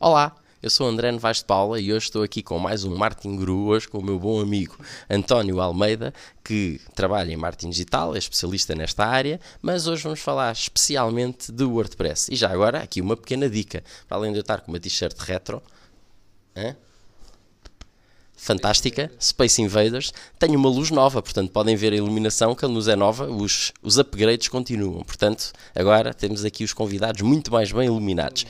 Olá, eu sou André Novaes de Paula e hoje estou aqui com mais um Martin Guru, hoje com o meu bom amigo António Almeida, que trabalha em marketing digital, é especialista nesta área, mas hoje vamos falar especialmente do WordPress. E já agora, aqui uma pequena dica, para além de eu estar com uma t-shirt retro, fantástica, Space Invaders, tenho uma luz nova, portanto podem ver a iluminação, que a luz é nova, os, os upgrades continuam. Portanto, agora temos aqui os convidados muito mais bem iluminados.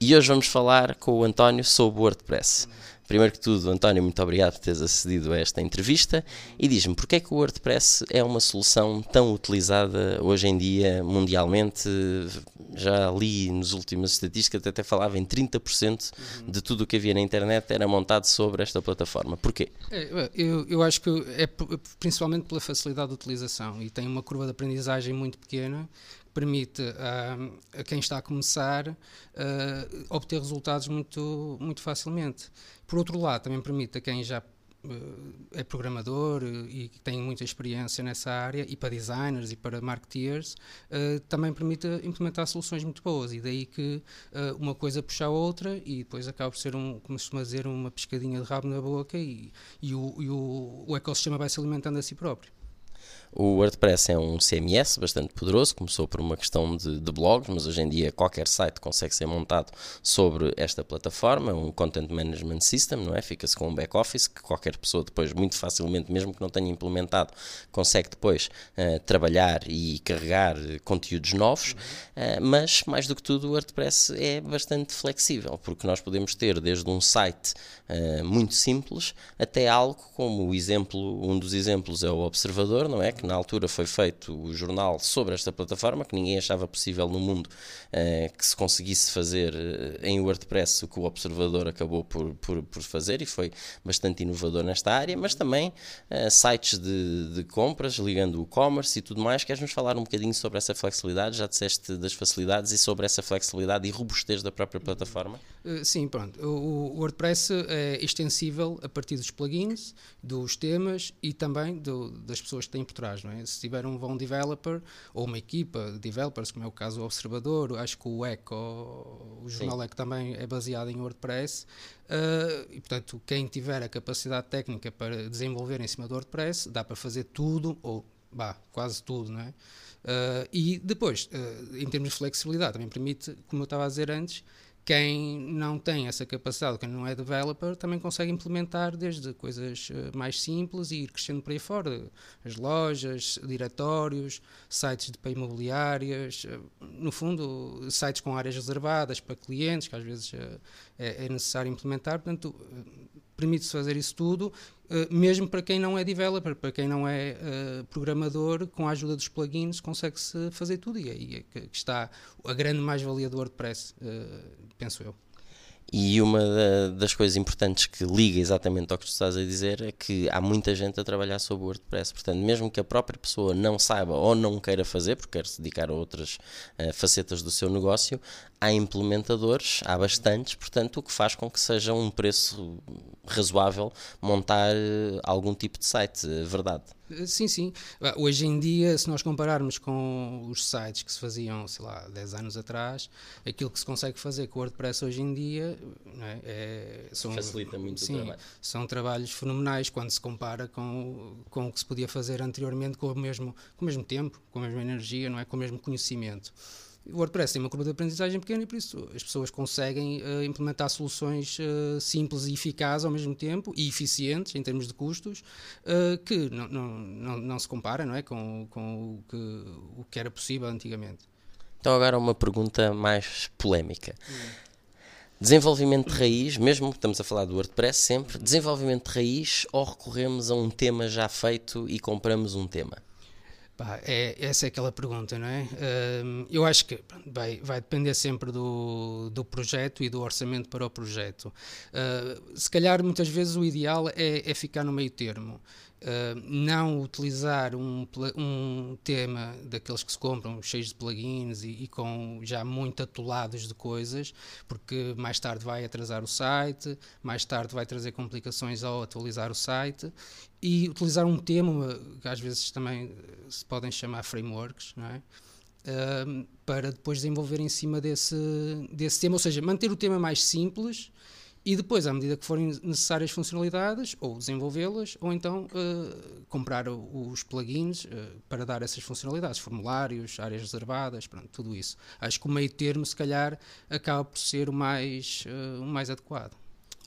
E hoje vamos falar com o António sobre o WordPress. Primeiro que tudo, António, muito obrigado por teres acedido a esta entrevista e diz-me porque é que o WordPress é uma solução tão utilizada hoje em dia mundialmente. Já li nas últimas estatísticas, até falava em 30% de tudo o que havia na internet era montado sobre esta plataforma. Porquê? É, eu, eu acho que é principalmente pela facilidade de utilização e tem uma curva de aprendizagem muito pequena permite a, a quem está a começar uh, obter resultados muito, muito facilmente. Por outro lado, também permite a quem já uh, é programador e tem muita experiência nessa área, e para designers e para marketeers, também permite implementar soluções muito boas. E daí que uma coisa puxa a outra e depois acaba por ser, um, como se costuma uma pescadinha de rabo na boca e, e, o, e o, o ecossistema vai se alimentando a si próprio. O WordPress é um CMS bastante poderoso, começou por uma questão de, de, blogs, mas hoje em dia qualquer site consegue ser montado sobre esta plataforma, um Content Management System, não é? Fica-se com um back-office que qualquer pessoa depois, muito facilmente, mesmo que não tenha implementado, consegue depois uh, trabalhar e carregar conteúdos novos, uh, mas mais do que tudo o WordPress é bastante flexível, porque nós podemos ter desde um site uh, muito simples até algo como o exemplo, um dos exemplos é o Observador, não é? que na altura foi feito o jornal sobre esta plataforma, que ninguém achava possível no mundo uh, que se conseguisse fazer uh, em WordPress o que o Observador acabou por, por, por, fazer e foi bastante inovador nesta área, mas também uh, sites de, de, compras ligando o e-commerce e tudo mais. Queres-nos falar um bocadinho sobre essa flexibilidade? Já disseste das facilidades e sobre essa flexibilidade e robustez da própria plataforma? sim, pronto. O, WordPress é extensível a partir dos plugins, dos temas e também do, das pessoas que têm por trás. Não é? Se tiver um bom developer ou uma equipa de developers, como é o caso do Observador, acho que o Eco, o jornal. Eco também é baseado em WordPress, uh, e portanto, quem tiver a capacidade técnica para desenvolver em cima do WordPress, dá para fazer tudo, ou bah, quase tudo, não é? Uh, e depois, uh, em termos de flexibilidade, também permite, como eu estava a dizer antes, quem não tem essa capacidade, quem não é developer, também consegue implementar desde coisas eh, mais simples e ir crescendo por aí fora. As lojas, diretórios, sites de imobiliárias, eh, no fundo, sites com áreas reservadas para clientes, que às vezes eh, é, é necessário implementar. Portanto, permite-se fazer isso tudo, uh, mesmo para quem não é developer, para quem não é uh, programador, com a ajuda dos plugins consegue-se fazer tudo e aí é que está a grande mais-valia do WordPress, uh, penso eu. E uma das coisas importantes que liga exatamente ao que tu estás a dizer é que há muita gente a trabalhar sobre o WordPress. Portanto, mesmo que a própria pessoa não saiba ou não queira fazer, porque quer se dedicar a outras uh, facetas do seu negócio, há implementadores, há bastantes, portanto, o que faz com que seja um preço razoável montar uh, algum tipo de site, uh, verdade? Sim, sim. Hoje em dia, se nós compararmos com os sites que se faziam, sei lá, 10 anos atrás, aquilo que se consegue fazer com o WordPress hoje em dia é? É, são, facilita muito sim, o trabalho. São trabalhos fenomenais quando se compara com, com o que se podia fazer anteriormente com o mesmo, com o mesmo tempo, com a mesma energia, não é? com o mesmo conhecimento. O WordPress tem uma curva de aprendizagem pequena e por isso as pessoas conseguem uh, implementar soluções uh, simples e eficazes ao mesmo tempo e eficientes em termos de custos uh, que não, não, não, não, se compara não é? com, com o, que, o que era possível antigamente. Então agora uma pergunta mais polémica. Hum. Desenvolvimento de raiz, mesmo que estamos a falar do WordPress sempre, desenvolvimento de raiz ou recorremos a um tema já feito e compramos um tema? Pá, é, essa é aquela pergunta, não é? Um, eu acho que vai, vai depender sempre do, do projeto e do orçamento para o projeto. Uh, se calhar, muitas vezes, o ideal é, é ficar no meio termo. Uh, não utilizar um, um tema daqueles que se compram cheios de plugins e, e, com já muito atolados de coisas, porque mais tarde vai atrasar o site, mais tarde vai trazer complicações ao atualizar o site, e utilizar um tema que às vezes também se podem chamar frameworks, não é? uh, para depois desenvolver em cima desse, desse tema, ou seja, manter o tema mais simples e depois, à medida que forem necessárias funcionalidades, ou desenvolvê-las, ou então uh, comprar os plugins uh, para dar essas funcionalidades, formulários, áreas reservadas, pronto, tudo isso. Acho que o meio termo, se calhar, acaba por ser o mais, uh, o mais adequado.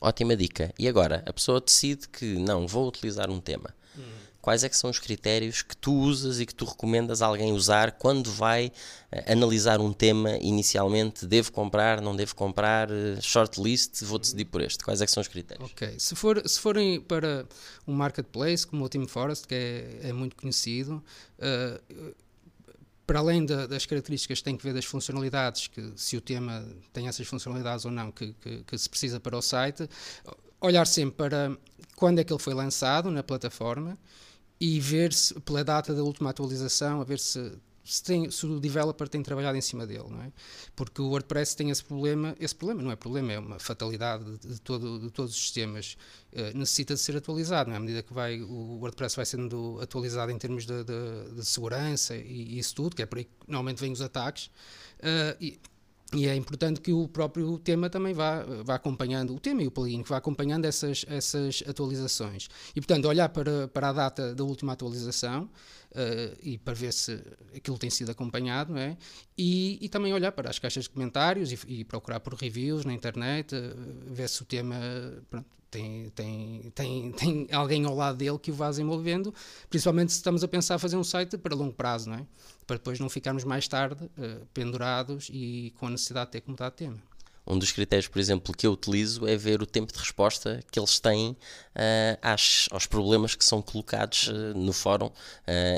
Ótima dica. E agora, a pessoa decide que não, vou utilizar um tema. Hum. Quais é que são os critérios que tu usas e que tu recomendas alguém usar quando vai uh, analisar um tema inicialmente? Devo comprar, não devo comprar, uh, shortlist, vou decidir por este. Quais é que são os critérios? Ok, se, for, se forem para um marketplace como o Team Forest, que é, é muito conhecido, uh, para além da, das características tem que ver das funcionalidades, que se o tema tem essas funcionalidades ou não, que, que, que, se precisa para o site, olhar sempre para quando é que ele foi lançado na plataforma e ver se, pela data da última atualização, a ver se se, tem, se, o developer tem trabalhado em cima dele, não é? Porque o WordPress tem esse problema, esse problema não é problema, é uma fatalidade de, todo, de todos os sistemas, uh, necessita de ser atualizado, não é? À medida que vai, o WordPress vai sendo atualizado em termos de, de, de segurança e, e, isso tudo, que é por aí que normalmente vêm os ataques, uh, e, e é importante que o próprio tema também vá, vá acompanhando, o tema e o plugin, que vá acompanhando essas, essas atualizações. E, portanto, olhar para, para a data da última atualização, uh, e para ver se aquilo tem sido acompanhado, não é? E, e também olhar para as caixas de comentários e, e procurar por reviews na internet, uh, ver se o tema pronto, tem, tem, tem, tem alguém ao lado dele que o vá desenvolvendo, principalmente se estamos a pensar fazer um site para longo prazo, não é? Para depois não ficarmos mais tarde uh, pendurados e com a necessidade de ter que mudar de tema. Um dos critérios, por exemplo, que eu utilizo é ver o tempo de resposta que eles têm uh, às, aos problemas que são colocados uh, no fórum. Uh,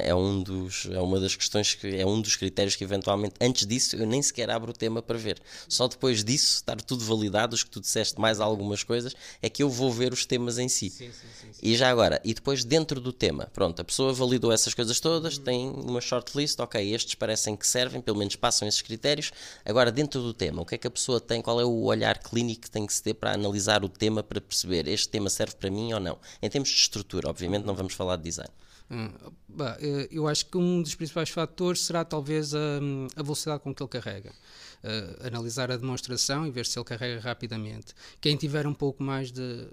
é, um dos, é uma das questões que é um dos critérios que eventualmente antes disso eu nem sequer abro o tema para ver. Só depois disso, estar tudo validado, os que tu disseste mais algumas coisas, é que eu vou ver os temas em si. Sim, sim, sim, e já agora, e depois dentro do tema, pronto, a pessoa validou essas coisas todas, uhum. tem uma shortlist, ok, estes parecem que servem, pelo menos passam esses critérios. Agora, dentro do tema, o que é que a pessoa tem? Qual é o olhar clínico que tem que se ter para analisar o tema, para perceber este tema serve para mim ou não? Em termos de estrutura, obviamente não vamos falar de design. Hum, bah, eh, eu acho que um dos principais fatores será talvez a, a velocidade com que ele carrega. Uh, analisar a demonstração e ver se ele carrega rapidamente. Quem tiver um pouco mais de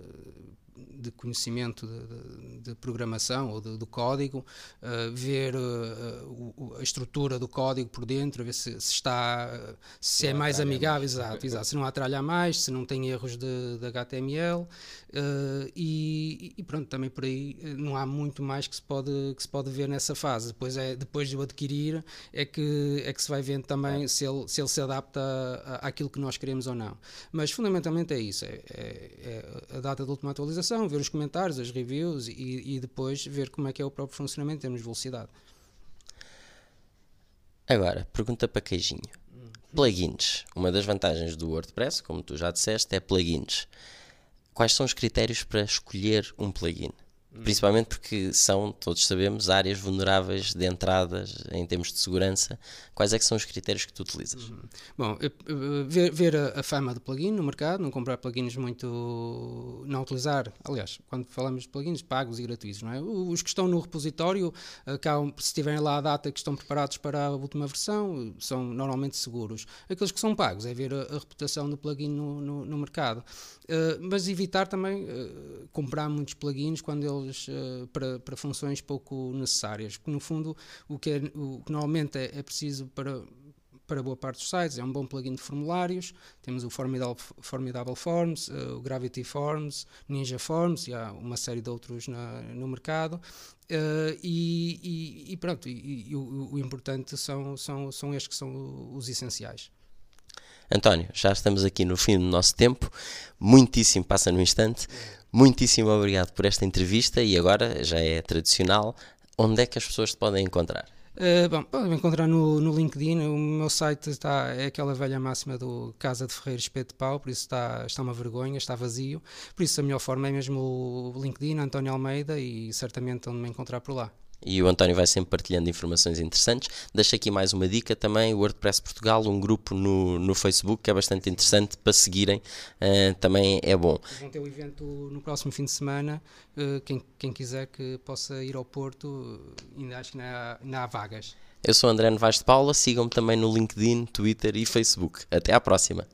de conhecimento de, de, de programação ou do código, uh, ver uh, a estrutura do código por dentro, ver se, se está se é mais amigável, exato, exato, se não atralha mais, se não tem erros de, de HTML uh, e, e, pronto, também por aí não há muito mais que se pode que se pode ver nessa fase. Depois é depois de o adquirir é que é que se vai vendo também se ele se ele se adapta àquilo que nós queremos ou não. Mas fundamentalmente é isso, é, é, é a data de última atualização ver os comentários, as reviews e, e depois ver como é que é o próprio funcionamento em termos de velocidade. Agora, pergunta para queijinho. Plugins. Uma das vantagens do WordPress, como tu já disseste, é plugins. Quais são os critérios para escolher um plugin? Principalmente porque são, todos sabemos, áreas vulneráveis de entradas em termos de segurança. Quais é que são os critérios que tu utilizas? Uhum. Bom, ver, ver a, a, fama do plugin no mercado, não comprar plugins muito. não utilizar, aliás, quando falamos de plugins pagos e gratuitos, não é? Os que estão no repositório, acabam, se tiverem lá a data que estão preparados para a última versão, são normalmente seguros. Aqueles que são pagos é ver a, a reputação do plugin no, no, no mercado. Uh, mas evitar também uh, comprar muitos plugins quando eles uh, para, para funções pouco necessárias. Porque, no fundo, o que, é, o que normalmente é, é preciso para, para boa parte dos sites. É um bom plugin de formulários. Temos o Formidable, Formidable Forms, uh, o Gravity Forms, Ninja Forms e há uma série de outros na, no mercado. Uh, e, e, e, pronto, e, e o, o, importante são, são, são estes que são os essenciais. António, já estamos aqui no fim do nosso tempo, muitíssimo passa no instante. Muitíssimo obrigado por esta entrevista e agora já é tradicional. Onde é que as pessoas te podem encontrar? Uh, bom, podem encontrar no, no LinkedIn. O meu site está, é aquela velha máxima do Casa de Ferreiro Espeto de Pau, por isso está, está uma vergonha, está vazio. Por isso a melhor forma é mesmo o LinkedIn, António Almeida, e certamente onde me encontrar por lá e o António vai sempre partilhando informações interessantes. Deixo aqui mais uma dica também: o WordPress Portugal, um grupo no, no Facebook que é bastante interessante para seguirem, uh, também é bom. Vão ter o um evento no próximo fim de semana. Uh, quem, quem quiser que possa ir ao Porto, ainda acho que ainda há, há vagas. Eu sou André Novaes de Paula, sigam-me também no LinkedIn, Twitter e Facebook. Até à próxima!